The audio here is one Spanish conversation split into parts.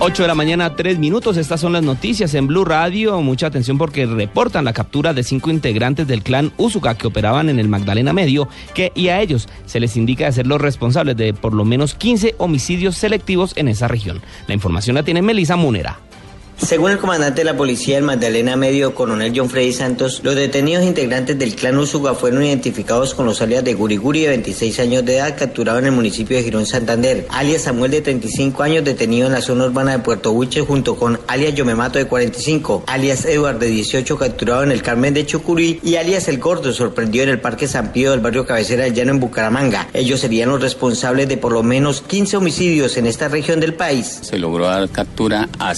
8 de la mañana, 3 minutos. Estas son las noticias en Blue Radio. Mucha atención porque reportan la captura de cinco integrantes del clan Usuga que operaban en el Magdalena Medio que, y a ellos se les indica de ser los responsables de por lo menos 15 homicidios selectivos en esa región. La información la tiene Melisa Munera. Según el comandante de la policía del Magdalena Medio, coronel John Freddy Santos, los detenidos integrantes del clan Usuga fueron identificados con los alias de Guriguri de 26 años de edad, capturado en el municipio de Girón Santander, alias Samuel de 35 años, detenido en la zona urbana de Puerto Buche, junto con alias Yomemato de 45, alias Eduard de 18, capturado en el Carmen de Chucurí, y alias El Gordo, sorprendido en el Parque San Pío del barrio Cabecera del Llano en Bucaramanga. Ellos serían los responsables de por lo menos 15 homicidios en esta región del país. Se logró dar captura a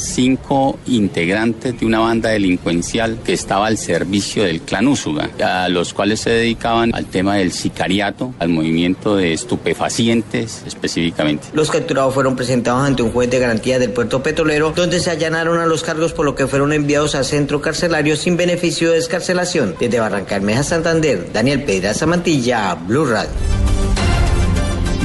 cinco integrantes de una banda delincuencial que estaba al servicio del clan Úsuga, a los cuales se dedicaban al tema del sicariato, al movimiento de estupefacientes específicamente. Los capturados fueron presentados ante un juez de garantía del puerto petrolero, donde se allanaron a los cargos por lo que fueron enviados al centro carcelario sin beneficio de descarcelación. Desde Barranca Meja, Santander, Daniel Pedraza Mantilla, Blue Radio.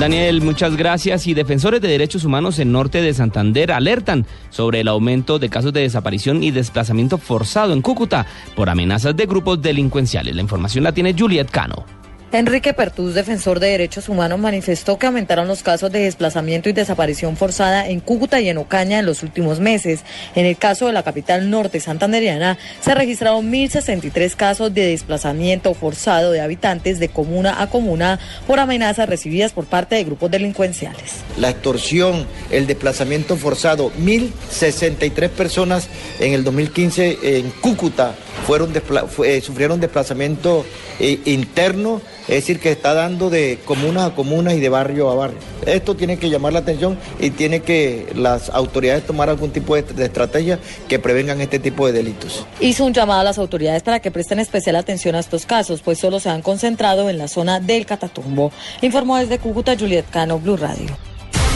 Daniel, muchas gracias. Y defensores de derechos humanos en norte de Santander alertan sobre el aumento de casos de desaparición y desplazamiento forzado en Cúcuta por amenazas de grupos delincuenciales. La información la tiene Juliet Cano. Enrique Pertús, defensor de derechos humanos, manifestó que aumentaron los casos de desplazamiento y desaparición forzada en Cúcuta y en Ocaña en los últimos meses. En el caso de la capital norte santanderiana, se registraron 1.063 casos de desplazamiento forzado de habitantes de comuna a comuna por amenazas recibidas por parte de grupos delincuenciales. La extorsión, el desplazamiento forzado, 1.063 personas en el 2015 en Cúcuta eh, sufrieron desplazamiento eh, interno es decir, que está dando de comuna a comuna y de barrio a barrio. Esto tiene que llamar la atención y tiene que las autoridades tomar algún tipo de, de, estrategia que prevengan este tipo de delitos. Hizo un llamado a las autoridades para que presten especial atención a estos casos, pues solo se han concentrado en la zona del Catatumbo. Informó desde Cúcuta Juliet Cano, Blue Radio.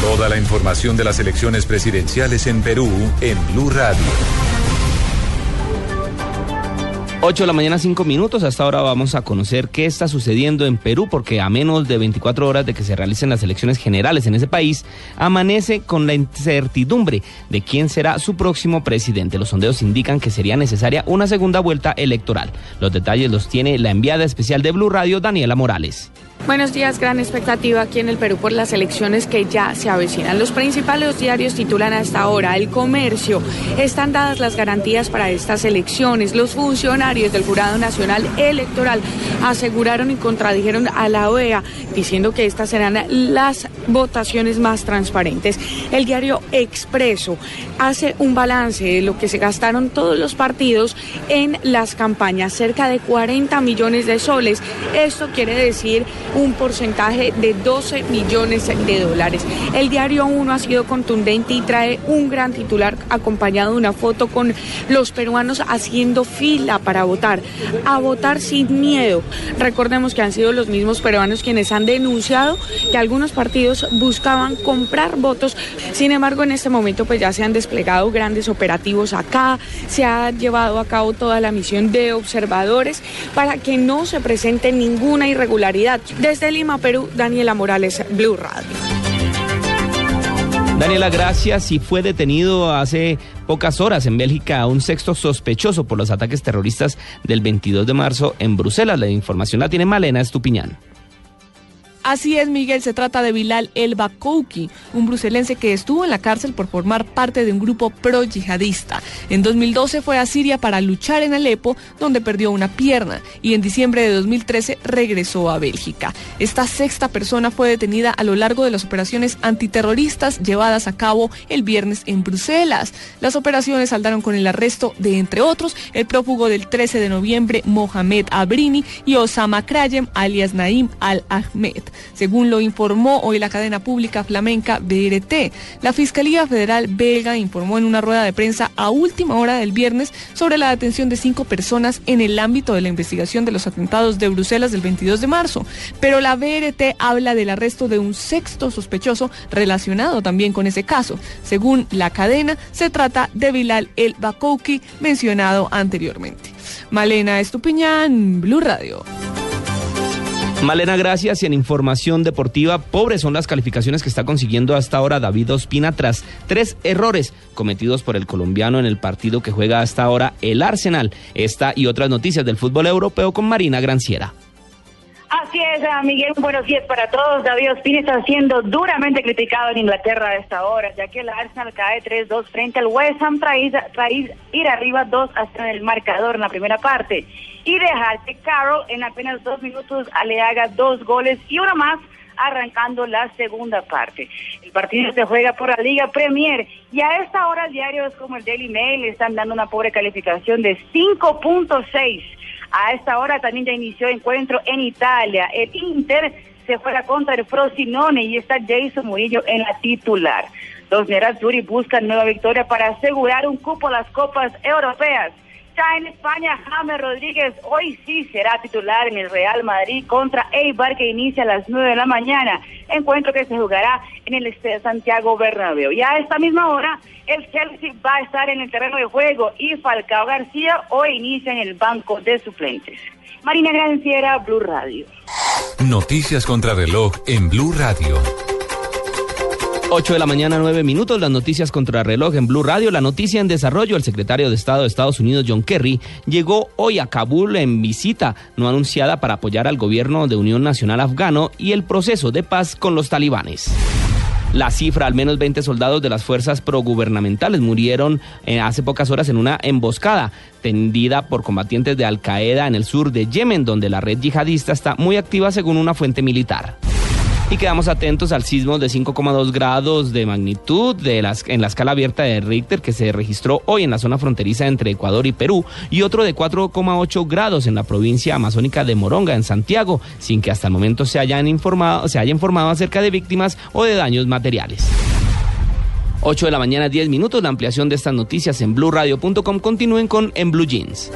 Toda la información de las elecciones presidenciales en Perú en Blue Radio. 8 de la mañana, 5 minutos. Hasta ahora vamos a conocer qué está sucediendo en Perú, porque a menos de 24 horas de que se realicen las elecciones generales en ese país, amanece con la incertidumbre de quién será su próximo presidente. Los sondeos indican que sería necesaria una segunda vuelta electoral. Los detalles los tiene la enviada especial de Blue Radio, Daniela Morales. Buenos días, gran expectativa aquí en el Perú por las elecciones que ya se avecinan. Los principales diarios titulan hasta ahora el comercio. Están dadas las garantías para estas elecciones. Los funcionarios del Jurado Nacional Electoral aseguraron y contradijeron a la OEA diciendo que estas serán las votaciones más transparentes. El diario Expreso hace un balance de lo que se gastaron todos los partidos en las campañas, cerca de 40 millones de soles. Esto quiere decir un porcentaje de 12 millones de dólares. El diario 1 ha sido contundente y trae un gran titular acompañado de una foto con los peruanos haciendo fila para votar, a votar sin miedo. Recordemos que han sido los mismos peruanos quienes han denunciado que algunos partidos buscaban comprar votos. Sin embargo, en este momento pues ya se han desplegado grandes operativos acá, se ha llevado a cabo toda la misión de observadores para que no se presente ninguna irregularidad. Desde Lima, Perú, Daniela Morales, Blue Radio. Daniela, gracias. Y fue detenido hace pocas horas en Bélgica un sexto sospechoso por los ataques terroristas del 22 de marzo en Bruselas. La información la tiene Malena Estupiñán. Así es, Miguel, se trata de Bilal El Bakouki, un bruselense que estuvo en la cárcel por formar parte de un grupo pro-yihadista. En 2012 fue a Siria para luchar en Alepo, donde perdió una pierna, y en diciembre de 2013 regresó a Bélgica. Esta sexta persona fue detenida a lo largo de las operaciones antiterroristas llevadas a cabo el viernes en Bruselas. Las operaciones saldaron con el arresto de, entre otros, el prófugo del 13 de noviembre, Mohamed Abrini, y Osama Krayem, alias Naim Al-Ahmed según lo informó hoy la cadena pública flamenca BRT. La Fiscalía Federal belga informó en una rueda de prensa a última hora del viernes sobre la detención de cinco personas en el ámbito de la investigación de los atentados de Bruselas del 22 de marzo. Pero la BRT habla del arresto de un sexto sospechoso relacionado también con ese caso. Según la cadena, se trata de Bilal El Bakouki, mencionado anteriormente. Malena Estupiñán, Blue Radio. Malena, gracias. Y en información deportiva, pobres son las calificaciones que está consiguiendo hasta ahora David Ospina tras tres errores cometidos por el colombiano en el partido que juega hasta ahora el Arsenal. Esta y otras noticias del fútbol europeo con Marina Granciera. Así es, ah, Miguel, buenos días para todos. David Ospina está siendo duramente criticado en Inglaterra a esta hora, ya que el Arsenal cae 3-2 frente al West Ham tras ir arriba 2 hasta el marcador en la primera parte y dejar que Carroll en apenas dos minutos le haga dos goles y uno más arrancando la segunda parte. El partido se juega por la Liga Premier y a esta hora diarios como el Daily Mail están dando una pobre calificación de 5.6. A esta hora también ya inició encuentro en Italia. El Inter se fuera contra el Frosinone y está Jason Murillo en la titular. Los Nerazzurri buscan nueva victoria para asegurar un cupo a las copas europeas. Ya en España, James Rodríguez hoy sí será titular en el Real Madrid contra Eibar que inicia a las 9 de la mañana. Encuentro que se jugará en el Santiago Bernabéu. Y a esta misma hora, el Chelsea va a estar en el terreno de juego y Falcao García hoy inicia en el banco de suplentes. Marina Granciera, Blue Radio. Noticias contra reloj en Blue Radio. 8 de la mañana, 9 minutos, las noticias contra reloj en Blue Radio. La noticia en desarrollo, el secretario de Estado de Estados Unidos, John Kerry, llegó hoy a Kabul en visita no anunciada para apoyar al gobierno de Unión Nacional Afgano y el proceso de paz con los talibanes. La cifra, al menos 20 soldados de las fuerzas progubernamentales murieron eh, hace pocas horas en una emboscada tendida por combatientes de Al Qaeda en el sur de Yemen, donde la red yihadista está muy activa según una fuente militar. Y quedamos atentos al sismo de 5,2 grados de magnitud en la escala abierta de Richter que se registró hoy en la zona fronteriza entre Ecuador y Perú y otro de 4,8 grados en la provincia amazónica de Moronga, en Santiago, sin que hasta el momento se, hayan informado, se haya informado acerca de víctimas o de daños materiales. 8 de la mañana, 10 minutos. La ampliación de estas noticias en blueradio.com. Continúen con En Blue Jeans.